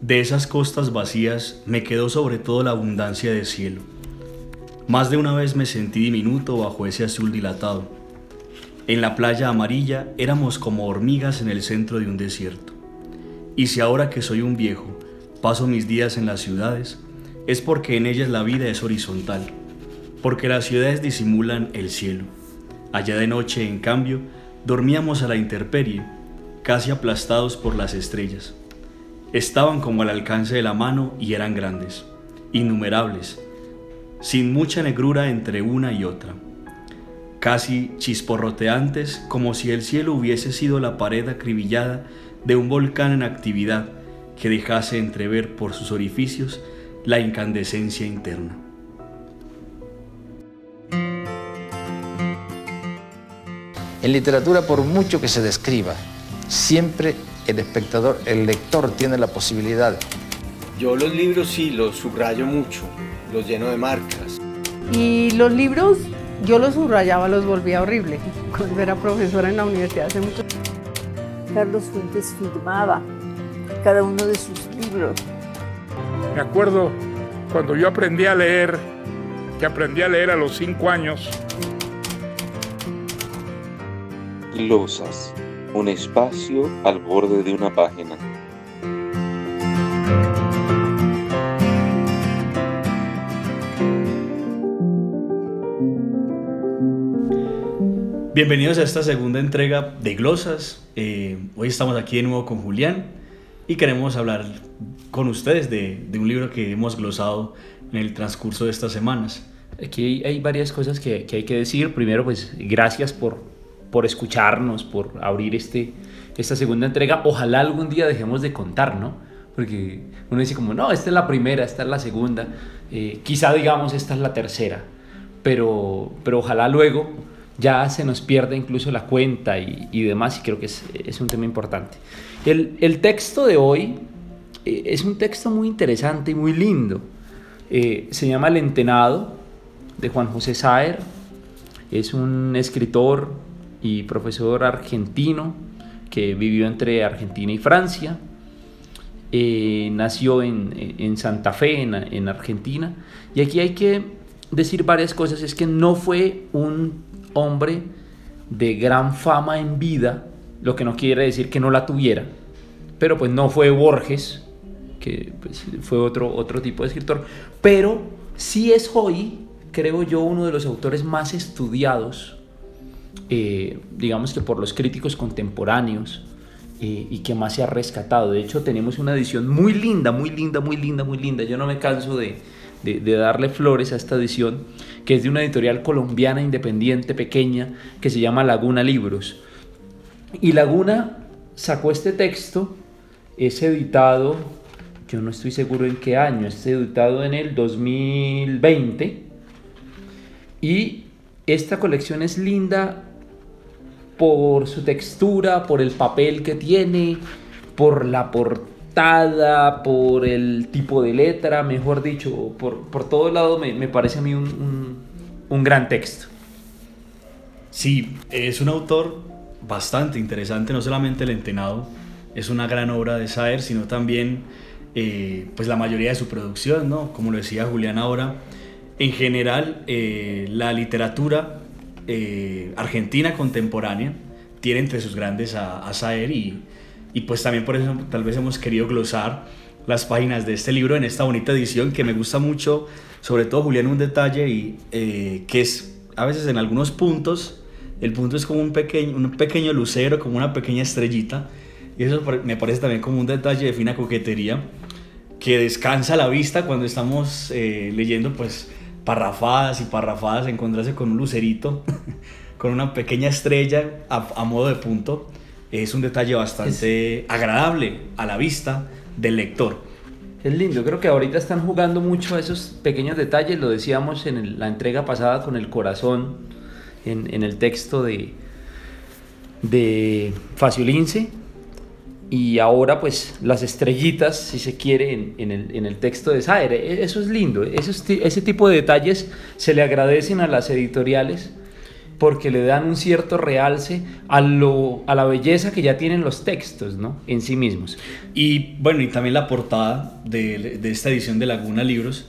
De esas costas vacías me quedó sobre todo la abundancia de cielo. Más de una vez me sentí diminuto bajo ese azul dilatado. En la playa amarilla éramos como hormigas en el centro de un desierto. Y si ahora que soy un viejo paso mis días en las ciudades, es porque en ellas la vida es horizontal, porque las ciudades disimulan el cielo. Allá de noche, en cambio, dormíamos a la intemperie, casi aplastados por las estrellas. Estaban como al alcance de la mano y eran grandes, innumerables, sin mucha negrura entre una y otra, casi chisporroteantes como si el cielo hubiese sido la pared acribillada de un volcán en actividad que dejase entrever por sus orificios la incandescencia interna. En literatura, por mucho que se describa, siempre el espectador, el lector tiene la posibilidad. Yo los libros sí los subrayo mucho, los lleno de marcas. Y los libros yo los subrayaba, los volvía horrible. Cuando era profesora en la universidad hace mucho Carlos Fuentes firmaba cada uno de sus libros. Me acuerdo cuando yo aprendí a leer, que aprendí a leer a los cinco años. Glosas, un espacio al borde de una página. Bienvenidos a esta segunda entrega de Glosas. Eh, hoy estamos aquí de nuevo con Julián y queremos hablar con ustedes de, de, un libro que hemos glosado en el transcurso de estas semanas. Aquí hay varias cosas que, que hay que decir. Primero, pues gracias por, por escucharnos, por abrir este, esta segunda entrega. Ojalá algún día dejemos de contar, ¿no? Porque uno dice como, no, esta es la primera, esta es la segunda, eh, quizá digamos esta es la tercera, pero, pero ojalá luego ya se nos pierda incluso la cuenta y, y demás, y creo que es, es un tema importante. El, el, texto de hoy eh, es un texto muy interesante y muy lindo. Eh, se llama El Entenado, de Juan José Saer. Es un escritor y profesor argentino que vivió entre Argentina y Francia. Eh, nació en, en, Santa Fe, en, en Argentina. Y aquí hay que decir varias cosas. Es que no fue un hombre de gran fama en vida, lo que no quiere decir que no la tuviera, pero pues no fue Borges, que pues, fue otro, otro tipo de escritor, pero sí es hoy, creo yo, uno de los autores más estudiados, eh, digamos que por los críticos contemporáneos, eh, y que más se ha rescatado. De hecho, tenemos una edición muy linda, muy linda, muy linda, muy linda. Yo no me canso de, darle flores a esta edición, que es de una editorial colombiana independiente pequeña que se llama Laguna Libros. Y Laguna sacó este texto, es editado, yo no estoy seguro en qué año, es editado en el 2020. Y esta colección es linda por su textura, por el papel que tiene, por la portada, por el tipo de letra, mejor dicho, por, por todo lado me, me, parece a mí un, un, un, gran texto. Sí, es un autor bastante interesante, no solamente El Entenado es una gran obra de Saer, sino también eh, pues la mayoría de su producción, ¿no? Como lo decía Julián ahora, en general eh, la literatura eh, argentina contemporánea tiene entre sus grandes a, a Saer y, y, pues también por eso tal vez hemos querido glosar las páginas de este libro en esta bonita edición que me gusta mucho, sobre todo Julián un detalle y eh, que es a veces en algunos puntos el punto es como un pequeño, un pequeño lucero, como una pequeña estrellita y eso me parece también como un detalle de fina coquetería que descansa la vista cuando estamos eh, leyendo pues parrafadas y parrafadas, encontrarse con un lucerito, con una pequeña estrella a, a, modo de punto, es un detalle bastante es... agradable a la vista del lector. Es lindo, creo que ahorita están jugando mucho a esos pequeños detalles, lo decíamos en el, la entrega pasada con el corazón, en, en el texto de, de Faciolince, y ahora pues las estrellitas, si se quiere, en, el, en el, texto de Saer. Eso es lindo, ese tipo de detalles se le agradecen a las editoriales porque le dan un cierto realce a, lo, a la belleza que ya tienen los textos, ¿no? En sí mismos. Y bueno, y también la portada de, de esta edición de Laguna Libros,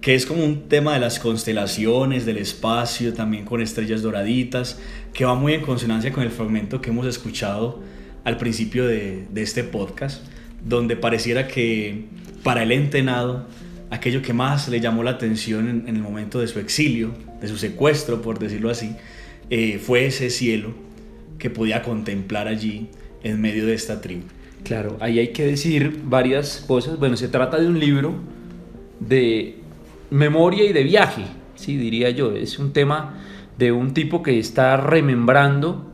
que es como un tema de las constelaciones, del espacio, también con estrellas doraditas, que va muy en consonancia con el fragmento que hemos escuchado al principio de, este podcast, donde pareciera que para el entenado, aquello que más le llamó la atención en, en el momento de su exilio, de su secuestro, por decirlo así, eh, fue ese cielo que podía contemplar allí en medio de esta tribu. Claro, ahí hay que decir varias cosas. Bueno, se trata de un libro de memoria y de viaje, sí, diría yo. Es un tema de un tipo que está remembrando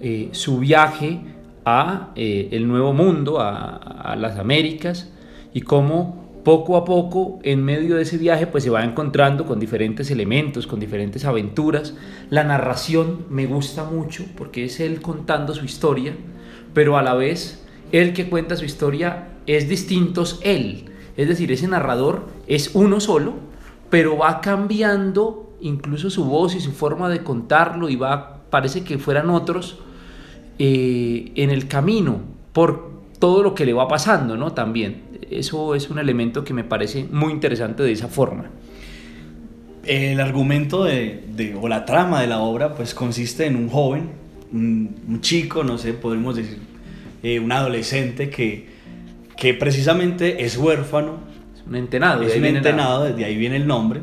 eh, su viaje a eh, el Nuevo Mundo, a, las Américas, y cómo poco a poco en medio de ese viaje pues se va encontrando con diferentes elementos, con diferentes aventuras. La narración me gusta mucho porque es él contando su historia, pero a la vez él que cuenta su historia es distinto él. Es decir, ese narrador es uno solo, pero va cambiando incluso su voz y su forma de contarlo y va, parece que fueran otros eh, en el camino por todo lo que le va pasando, ¿no? También eso es un elemento que me parece muy interesante de esa forma. El argumento de, o la trama de la obra pues consiste en un joven, un, chico, no sé, podemos decir, eh, un adolescente que, que precisamente es huérfano. Es un entenado. Es un entenado, desde ahí viene el nombre.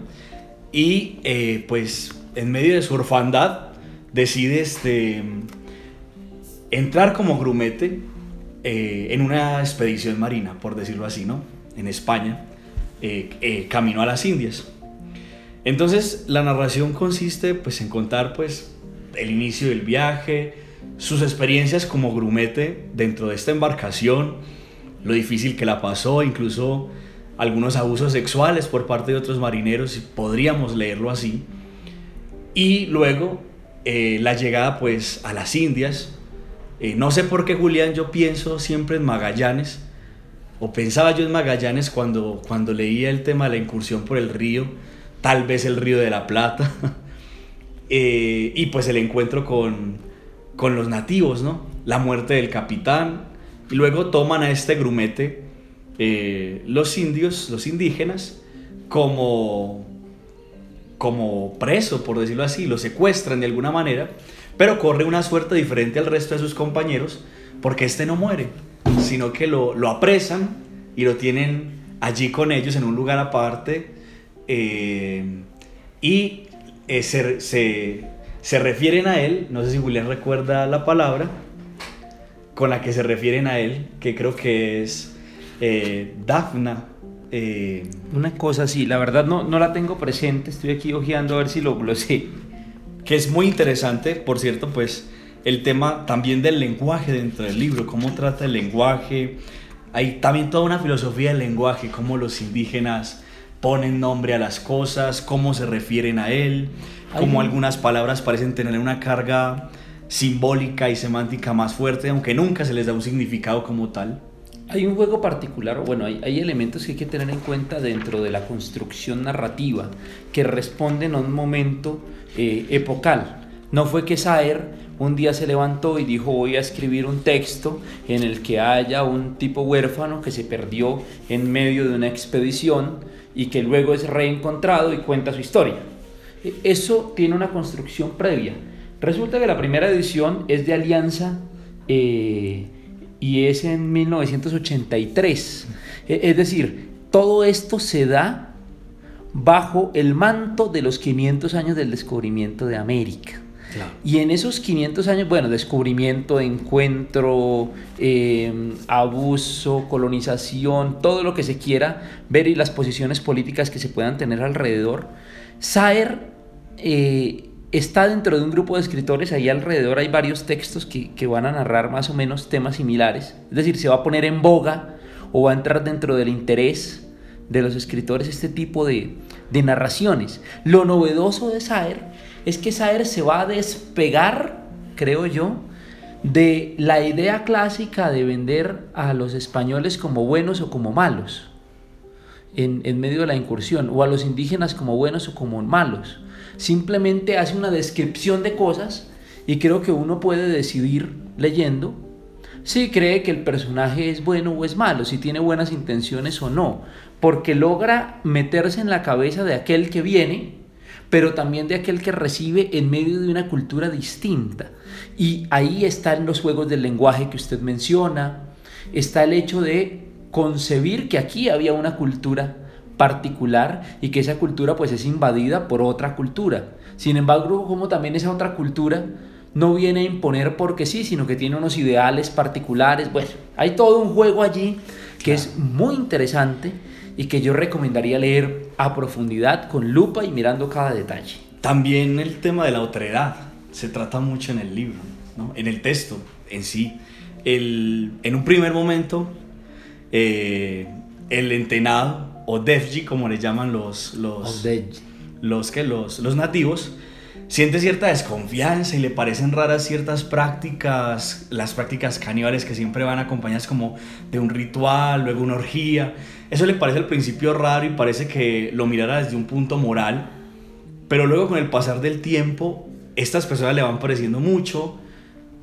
Y eh, pues en medio de su orfandad decide este, entrar como grumete eh, en una expedición marina, por decirlo así, ¿no? En España, eh, eh, camino a las Indias. Entonces, la narración consiste pues, en contar pues, el inicio del viaje, sus experiencias como grumete dentro de esta embarcación, lo difícil que la pasó, incluso algunos abusos sexuales por parte de otros marineros, podríamos leerlo así. Y luego la llegada pues a las Indias, eh, no sé por qué, Julián, yo pienso siempre en Magallanes, o pensaba yo en Magallanes cuando, cuando leía el tema de la incursión por el río, tal vez el río de la Plata, eh, y pues el encuentro con, con los nativos, ¿no? La muerte del capitán, y luego toman a este grumete eh, los indios, los indígenas, como, como preso, por decirlo así, lo secuestran de alguna manera pero corre una suerte diferente al resto de sus compañeros porque este no muere, sino que lo, lo apresan y lo tienen allí con ellos en un lugar aparte eh, y eh, se, se, se, refieren a él, no sé si Julián recuerda la palabra con la que se refieren a él, que creo que es eh, Dafna. Una cosa así, la verdad no, no la tengo presente, estoy aquí hojeando a ver si lo, lo sé que es muy interesante, por cierto, pues el tema también del lenguaje dentro del libro, cómo trata el lenguaje. Hay también toda una filosofía del lenguaje, cómo los indígenas ponen nombre a las cosas, cómo se refieren a él, cómo algunas palabras parecen tener una carga simbólica y semántica más fuerte, aunque nunca se les da un significado como tal. Hay un juego particular, bueno, hay, hay, elementos que hay que tener en cuenta dentro de la construcción narrativa que responden a un momento eh, epocal. No fue que Saer un día se levantó y dijo voy a escribir un texto en el que haya un tipo huérfano que se perdió en medio de una expedición y que luego es reencontrado y cuenta su historia. E, eso tiene una construcción previa. Resulta que la primera edición es de Alianza eh, y es en 1983. E, es decir, todo esto se da bajo el manto de los 500 años del descubrimiento de América. Y en esos 500 años, bueno, descubrimiento, encuentro, em, abuso, colonización, todo lo que se quiera ver y las posiciones políticas que se puedan tener alrededor, Saer eh, está dentro de un grupo de escritores, ahí alrededor hay varios textos que, que van a narrar más o menos temas similares, es decir, se va a poner en boga o va a entrar dentro del interés de los escritores este tipo de, narraciones. Lo novedoso de Saer es que Saer se va a despegar, creo yo, de la idea clásica de vender a los españoles como buenos o como malos en, en, medio de la incursión, o a los indígenas como buenos o como malos, simplemente hace una descripción de cosas y creo que uno puede decidir leyendo si cree que el personaje es bueno o es malo, si tiene buenas intenciones o no, porque logra meterse en la cabeza de aquel que viene, pero también de aquel que recibe en medio de una cultura distinta. Y ahí están los juegos del lenguaje que usted menciona, está el hecho de concebir que aquí había una cultura particular y que esa cultura pues es invadida por otra cultura. Sin embargo, como también esa otra cultura no viene a imponer porque sí, sino que tiene unos ideales particulares. Bueno, hay todo un juego allí que es muy interesante y que yo recomendaría leer a profundidad con lupa y mirando cada detalle. También el tema de la otredad se trata mucho en el libro, ¿no? en el texto en sí. El, en un primer momento, eh, el entenado, o Defji, como le llaman los, los, los, que los, los nativos, siente cierta desconfianza y le parecen raras ciertas prácticas, las prácticas caníbales que siempre van acompañadas como de un ritual, luego una orgía. Eso le parece al principio raro y parece que lo mirara desde un punto moral, pero luego con el pasar del tiempo, estas personas le van pareciendo mucho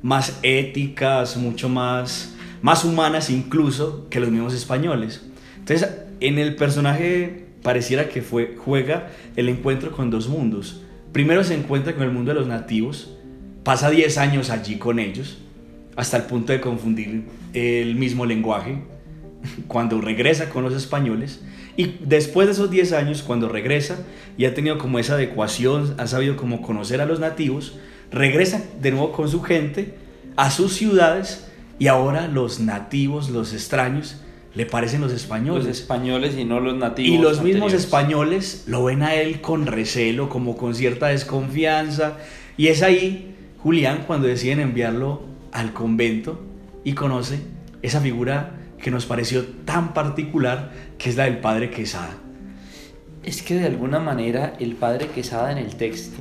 más éticas, mucho más, más humanas incluso que los mismos españoles. Entonces, en el personaje pareciera que fue, juega el encuentro con dos mundos. Primero se encuentra con el mundo de los nativos, pasa 10 años allí con ellos, hasta el punto de confundir el mismo lenguaje, cuando regresa con los españoles, y después de esos 10 años, cuando regresa y ha tenido como esa adecuación, ha sabido como conocer a los nativos, regresa de nuevo con su gente a sus ciudades y ahora los nativos, los extraños, le parecen los españoles. Los españoles y no los nativos. Y los mismos españoles lo ven a él con recelo, como con cierta desconfianza. Y es ahí, Julián, cuando deciden enviarlo al convento y conoce esa figura que nos pareció tan particular, que es la del padre Quesada. Es que de alguna manera el padre Quesada en el texto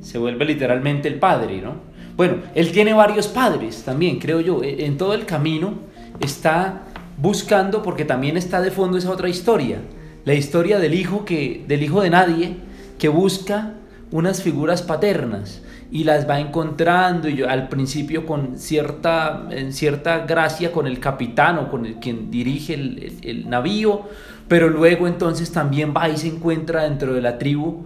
se vuelve literalmente el padre, ¿no? Bueno, él tiene varios padres también, creo yo. E, en todo el camino está buscando, porque también está de fondo esa otra historia, la historia del hijo, que, del hijo de nadie, que busca unas figuras paternas y las va encontrando y yo, al principio con cierta, cierta gracia con el capitán o con el quien dirige el, el, navío, pero luego entonces también va y se encuentra dentro de la tribu,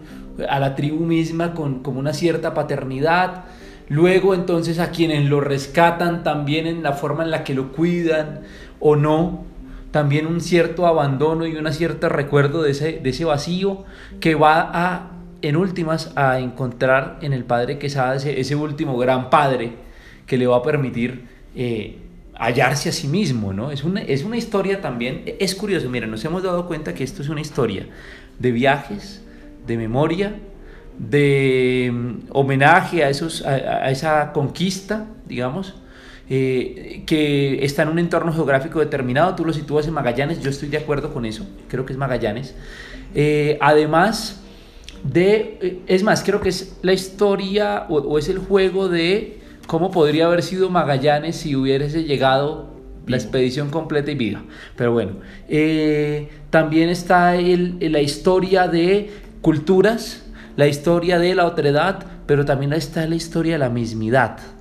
a la tribu misma con, con una cierta paternidad, luego entonces a quienes lo rescatan también en la forma en la que lo cuidan, o no, también un cierto abandono y un cierto recuerdo de ese, de ese vacío que va a, en últimas, a encontrar en el Padre Quesada ese, ese último gran Padre que le va a permitir eh, hallarse a sí mismo, ¿no? Es una, es una historia también, es curioso, mira, nos hemos dado cuenta que esto es una historia de viajes, de memoria, de mm, homenaje a, esos, a esa conquista, digamos, eh, que está en un entorno geográfico determinado, tú lo sitúas en Magallanes, yo estoy de acuerdo con eso, creo que es Magallanes. Eh, además de, eh, es más, creo que es la historia o, es el juego de cómo podría haber sido Magallanes si hubiese llegado la expedición completa y viva. Pero bueno, también está el, la historia de culturas, la historia de la otredad, pero también está la historia de la mismidad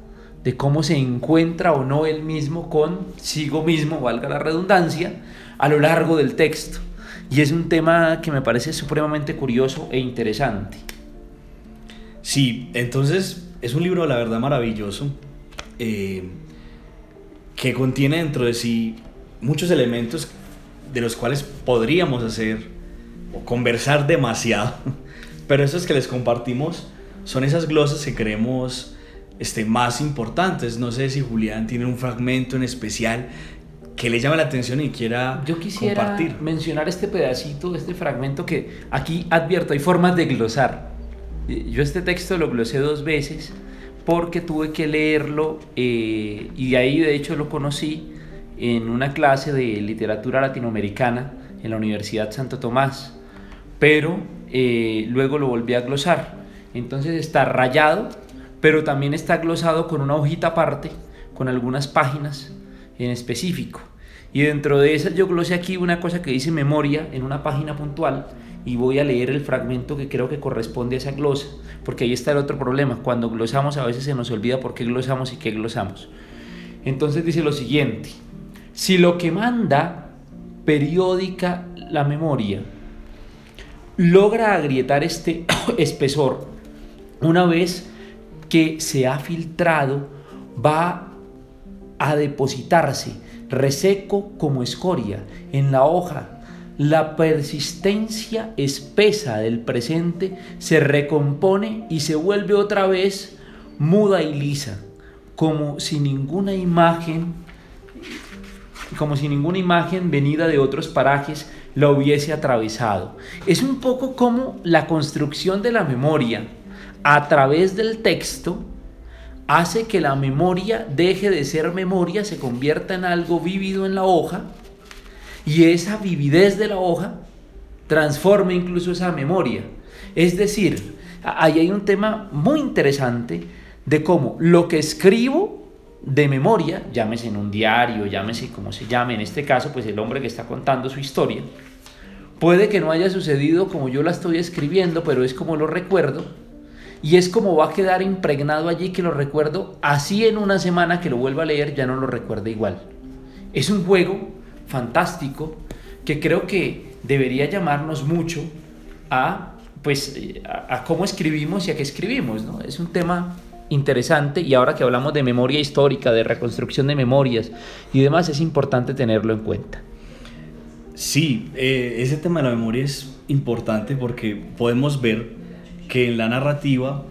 de cómo se encuentra o no él mismo consigo mismo, valga la redundancia, a lo largo del texto. Y es un tema que me parece supremamente curioso e interesante. Sí, entonces es un libro, la verdad, maravilloso, eh, que contiene dentro de sí muchos elementos de los cuales podríamos hacer o conversar demasiado, pero esos que les compartimos son esas glosas que creemos este, más importantes. No sé si Julián tiene un fragmento en especial que le llame la atención y quiera Yo quisiera mencionar este pedacito, este fragmento que aquí advierto, hay formas de glosar. Yo este texto lo glosé dos veces porque tuve que leerlo eh, y de ahí de hecho lo conocí en una clase de literatura latinoamericana en la Universidad Santo Tomás, pero eh, luego lo volví a glosar. Entonces está rayado pero también está glosado con una hojita aparte, con algunas páginas en específico. Y dentro de esas yo glosé aquí una cosa que dice memoria en una página puntual y voy a leer el fragmento que creo que corresponde a esa glosa, porque ahí está el otro problema. Cuando glosamos a veces se nos olvida por qué glosamos y qué glosamos. Entonces dice lo siguiente, si lo que manda periódica la memoria logra agrietar este espesor, una vez que se ha filtrado, va a depositarse reseco como escoria en la hoja. La persistencia espesa del presente se recompone y se vuelve otra vez muda y lisa, como si ninguna imagen como si ninguna imagen venida de otros parajes la hubiese atravesado. Es un poco como la construcción de la memoria a través del texto hace que la memoria deje de ser memoria, se convierta en algo vívido en la hoja y esa vividez de la hoja transforme incluso esa memoria. Es decir, ahí hay un tema muy interesante de cómo lo que escribo de memoria, llámese en un diario, llámese como se llame, en este caso, pues el hombre que está contando su historia, puede que no haya sucedido como yo la estoy escribiendo, pero es como lo recuerdo, y es como va a quedar impregnado allí que lo recuerdo, así en una semana que lo vuelva a leer ya no lo recuerda igual. Es un juego fantástico que creo que debería llamarnos mucho a pues a, cómo escribimos y a qué escribimos, ¿no? Es un tema interesante y ahora que hablamos de memoria histórica, de reconstrucción de memorias y demás, es importante tenerlo en cuenta. Sí, eh, ese tema de la memoria es importante porque podemos ver que en la narrativa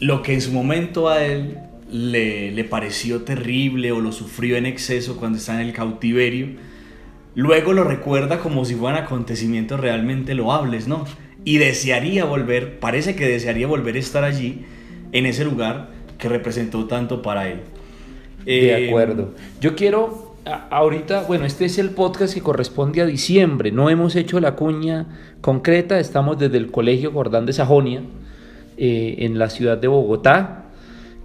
lo que en su momento a él le, le pareció terrible o lo sufrió en exceso cuando está en el cautiverio, luego lo recuerda como si fueran acontecimientos realmente loables, ¿no? Y desearía volver, parece que desearía volver a estar allí, en ese lugar que representó tanto para él. De eh, acuerdo. Yo quiero, ahorita, bueno, este es el podcast que corresponde a diciembre, no hemos hecho la cuña concreta, estamos desde el Colegio Jordán de Sajonia, eh, en la ciudad de Bogotá,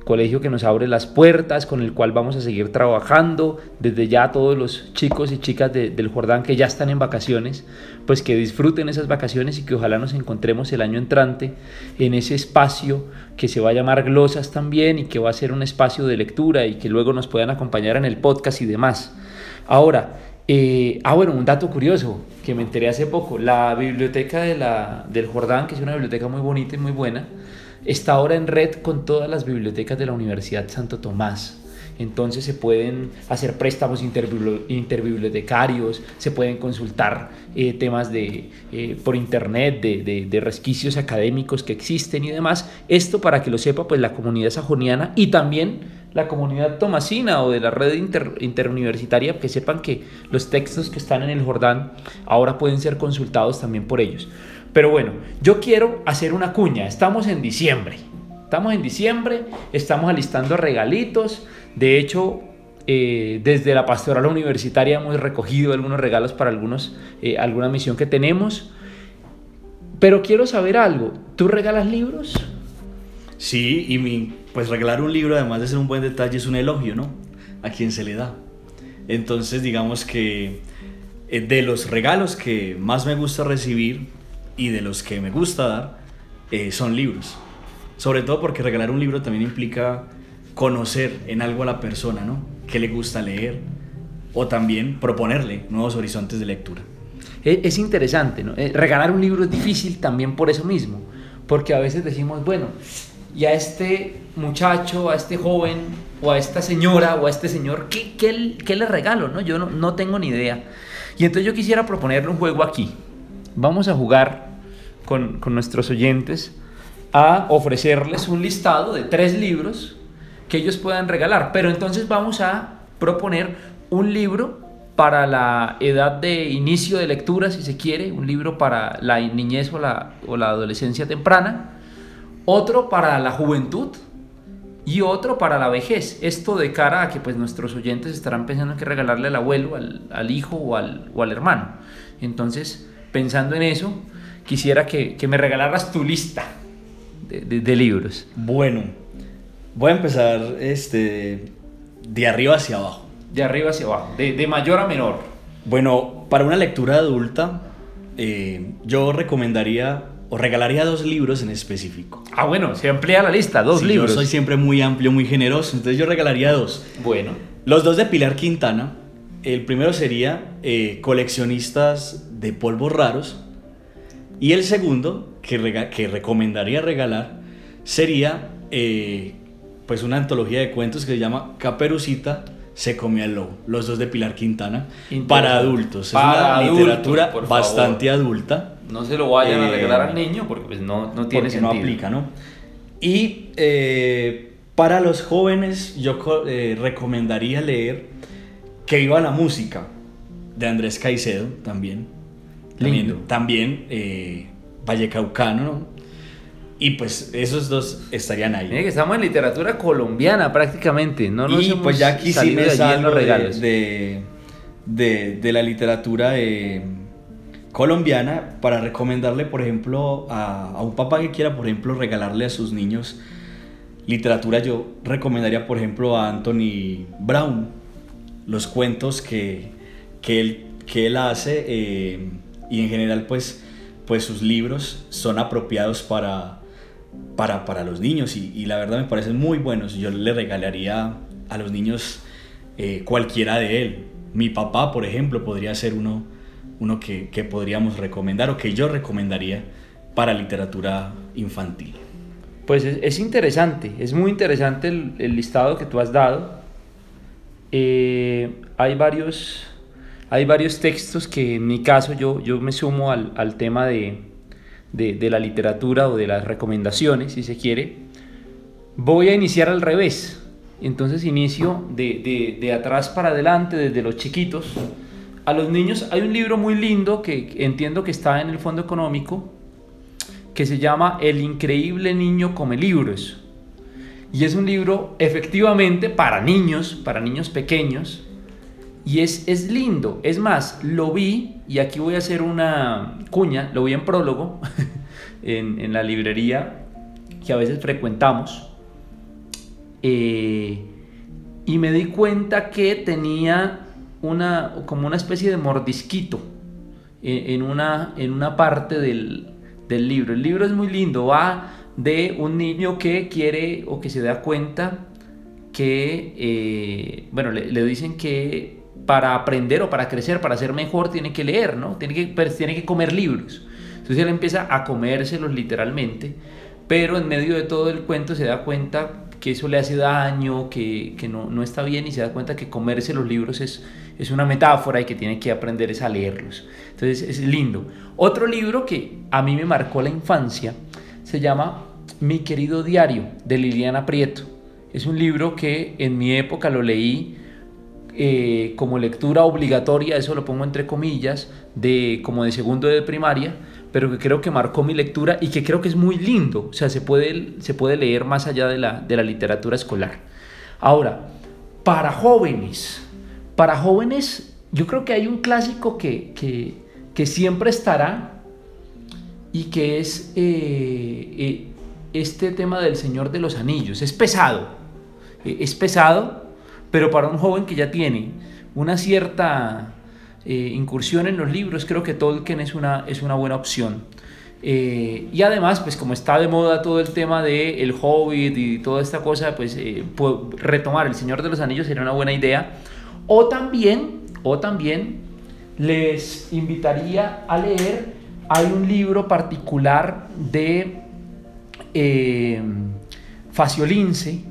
colegio que nos abre las puertas, con el cual vamos a seguir trabajando. Desde ya todos los chicos y chicas del Jordán que ya están en vacaciones, pues que disfruten esas vacaciones y que ojalá nos encontremos el año entrante en ese espacio que se va a llamar Glosas también y que va a ser un espacio de lectura y que luego nos puedan acompañar en el podcast y demás. Ahora, eh, ah, bueno, un dato curioso que me enteré hace poco. La biblioteca de la, del Jordán, que es una biblioteca muy bonita y muy buena, está ahora en red con todas las bibliotecas de la Universidad Santo Tomás. Entonces se pueden hacer préstamos interbibliotecarios, se pueden consultar eh, temas de, eh, por internet de, resquicios académicos que existen y demás. Esto para que lo sepa pues la comunidad sajoniana y también la comunidad tomasina o de la red interuniversitaria, que sepan que los textos que están en el Jordán ahora pueden ser consultados también por ellos. Pero bueno, yo quiero hacer una cuña. Estamos en diciembre. Estamos en diciembre, estamos alistando regalitos. De hecho, eh, desde la pastoral universitaria hemos recogido algunos regalos para algunos, eh, alguna misión que tenemos. Pero quiero saber algo. ¿Tú regalas libros? Sí, y mi, pues regalar un libro, además de ser un buen detalle, es un elogio, ¿no? A quien se le da. Entonces, digamos que eh, de los regalos que más me gusta recibir y de los que me gusta dar eh, son libros. Sobre todo porque regalar un libro también implica conocer en algo a la persona, ¿no? ¿Qué le gusta leer? O también proponerle nuevos horizontes de lectura. E, es interesante, ¿no? Eh, regalar un libro es difícil también por eso mismo, porque a veces decimos, bueno, y a este muchacho, a este joven, o a esta señora, o a este señor, ¿qué, qué, le regalo? ¿no? Yo no, no tengo ni idea. Y entonces yo quisiera proponerle un juego aquí, vamos a jugar con, nuestros oyentes a ofrecerles un listado de tres libros que ellos puedan regalar. Pero entonces vamos a proponer un libro para la edad de inicio de lectura, si se quiere, un libro para la niñez o la, o la adolescencia temprana, otro para la juventud y otro para la vejez. Esto de cara a que pues, nuestros oyentes estarán pensando en que regalarle al abuelo, al, hijo o al, o al hermano. Entonces, pensando en eso, quisiera que, me regalaras tu lista de, libros. Bueno, voy a empezar este, de arriba hacia abajo. De arriba hacia abajo, de, mayor a menor. Bueno, para una lectura adulta, eh, yo recomendaría o regalaría dos libros en específico. Ah, bueno, se amplía la lista, dos Sí, libros. Yo soy siempre muy amplio, muy generoso, entonces yo regalaría dos. Bueno, Los dos de Pilar Quintana. El primero sería eh, Coleccionistas de Polvos Raros. Y el segundo, que, rega- que recomendaría regalar, sería eh, pues una antología de cuentos que se llama Caperucita se come al lobo. Los dos de Pilar Quintana. Para adultos. Es Para una adultos, literatura favor. bastante adulta. no se lo vayan a Eh, regalar al niño porque pues no, no tiene porque sentido. no aplica, ¿no? Y eh, para los jóvenes yo co- eh, recomendaría leer Que viva la música de Andrés Caicedo también. También, Lindo. también eh, Vallecaucano, ¿no? Y pues esos dos estarían ahí. Mire que estamos en literatura colombiana prácticamente, no nos y hemos pues ya aquí sí me salgo los de, regalos. de, de- de la literatura eh, colombiana para recomendarle, por ejemplo, a, a un papá que quiera, por ejemplo, regalarle a sus niños literatura. Yo recomendaría, por ejemplo, a Anthony Brown, los cuentos que, que, él, que él hace eh, y en general, pues, pues sus libros son apropiados para, para, para los niños y, la verdad me parecen muy buenos. Yo le regalaría a los niños eh, cualquiera de él. Mi papá, por ejemplo, podría ser uno, uno que, que podríamos recomendar o que yo recomendaría para literatura infantil. Pues es, es interesante, es muy interesante el, el listado que tú has dado. Eh, hay, varios, hay varios textos que en mi caso yo, yo me sumo al, al tema de, de, de la literatura o de las recomendaciones, si se quiere. Voy a iniciar al revés. Entonces inicio de, de, atrás para adelante, desde los chiquitos. A los niños hay un libro muy lindo que entiendo que está en el Fondo Económico, que se llama El increíble niño come libros. Y es un libro efectivamente para niños, para niños pequeños. Y es, es lindo. Es más, lo vi, y aquí voy a hacer una cuña, lo vi en prólogo, en, en la librería que a veces frecuentamos. Eh, y me di cuenta que tenía una, como una especie de mordisquito en, en una, en una parte del, del libro. El libro es muy lindo, va de un niño que quiere o que se da cuenta que, eh, bueno, le, dicen que para aprender o para crecer, para ser mejor, tiene que leer, ¿no? Tiene que, pues, tiene que comer libros. Entonces él empieza a comérselos literalmente, pero en medio de todo el cuento se da cuenta que eso le hace daño, que, que no, no, está bien y se da cuenta que comerse los libros es, es una metáfora y que tiene que aprender es a leerlos. Entonces es lindo. Otro libro que a mí me marcó la infancia se llama Mi querido diario de Liliana Prieto. Es un libro que en mi época lo leí eh, como lectura obligatoria, eso lo pongo entre comillas, de, como de segundo de primaria, pero que creo que marcó mi lectura y que creo que es muy lindo, o sea, se puede, se puede leer más allá de la, de la literatura escolar. Ahora, para jóvenes, para jóvenes, yo creo que hay un clásico que, que, que siempre estará y que es eh, eh, este tema del Señor de los Anillos. Es pesado, eh, es pesado, pero para un joven que ya tiene una cierta eh, incursión en los libros, creo que Tolkien es una, es una buena opción. Y además, pues como está de moda todo el tema de El Hobbit y toda esta cosa, pues retomar El Señor de los Anillos sería una buena idea. O también, o también les invitaría a leer, hay un libro particular de eh, Faciolince,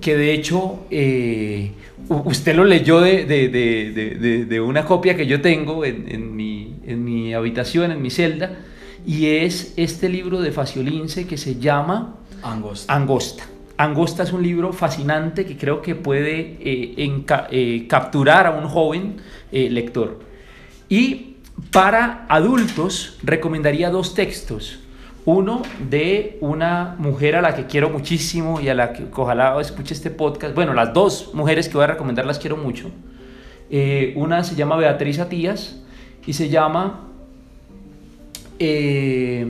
que de hecho eh, usted lo leyó de, de, de, de, una copia que yo tengo en, en, mi, en, mi, habitación, en mi celda, y es este libro de Faciolince que se llama Angosta. Angosta. Angosta es un libro fascinante que creo que puede eh, enca eh, capturar a un joven lector. Y para adultos recomendaría dos textos. Uno de una mujer a la que quiero muchísimo y a la que ojalá escuche este podcast. Bueno, las dos mujeres que voy a recomendar las quiero mucho. Eh, una se llama Beatriz Atías y se llama eh,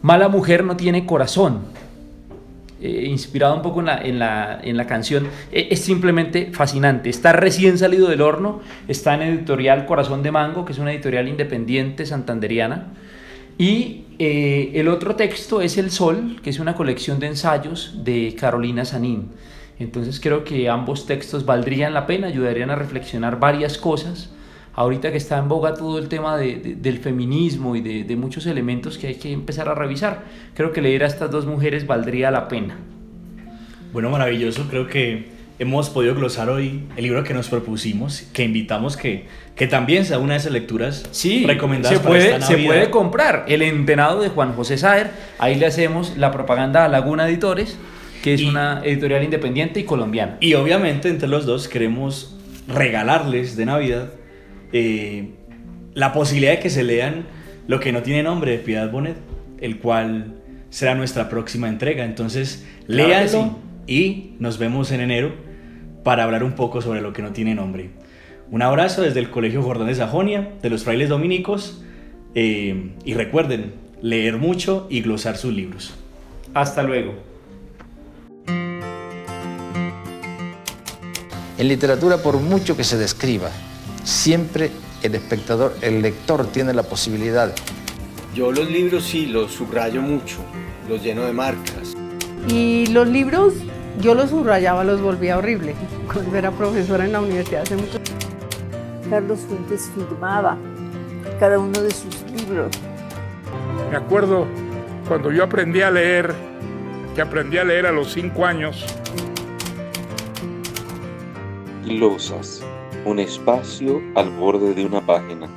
Mala mujer no tiene corazón. Eh, inspirado un poco en la, en la, en la canción, eh, es simplemente fascinante. Está recién salido del horno, está en editorial Corazón de Mango, que es una editorial independiente santanderiana. Y eh, el otro texto es El Sol, que es una colección de ensayos de Carolina Sanín. Entonces creo que ambos textos valdrían la pena, ayudarían a reflexionar varias cosas. Ahorita que está en boga todo el tema de, de, del feminismo y de, de, muchos elementos que hay que empezar a revisar, creo que leer a estas dos mujeres valdría la pena. Bueno, maravilloso, creo que hemos podido glosar hoy el libro que nos propusimos, que invitamos que, que también sea una de esas lecturas sí, recomendadas se puede, para esta Se puede comprar. El Entenado de Juan José Saer, ahí le hacemos la propaganda a Laguna Editores, que es y, una editorial independiente y colombiana. Y obviamente entre los dos queremos regalarles de Navidad eh, la posibilidad de que se lean Lo que no tiene nombre de Piedad Bonet, el cual será nuestra próxima entrega. Entonces, claro léanlo sí. y nos vemos en enero para hablar un poco sobre lo que no tiene nombre. Un abrazo desde el Colegio Jordán de Sajonia, de los frailes dominicos, eh, y recuerden leer mucho y glosar sus libros. Hasta luego. En literatura, por mucho que se describa, siempre el espectador, el lector tiene la posibilidad. Yo los libros sí los subrayo mucho, los lleno de marcas. Y los libros yo los subrayaba, los volvía horrible. Cuando era profesora en la universidad hace mucho Carlos Fuentes firmaba cada uno de sus libros. Me acuerdo cuando yo aprendí a leer, que aprendí a leer a los cinco años. Glosas un espacio al borde de una página.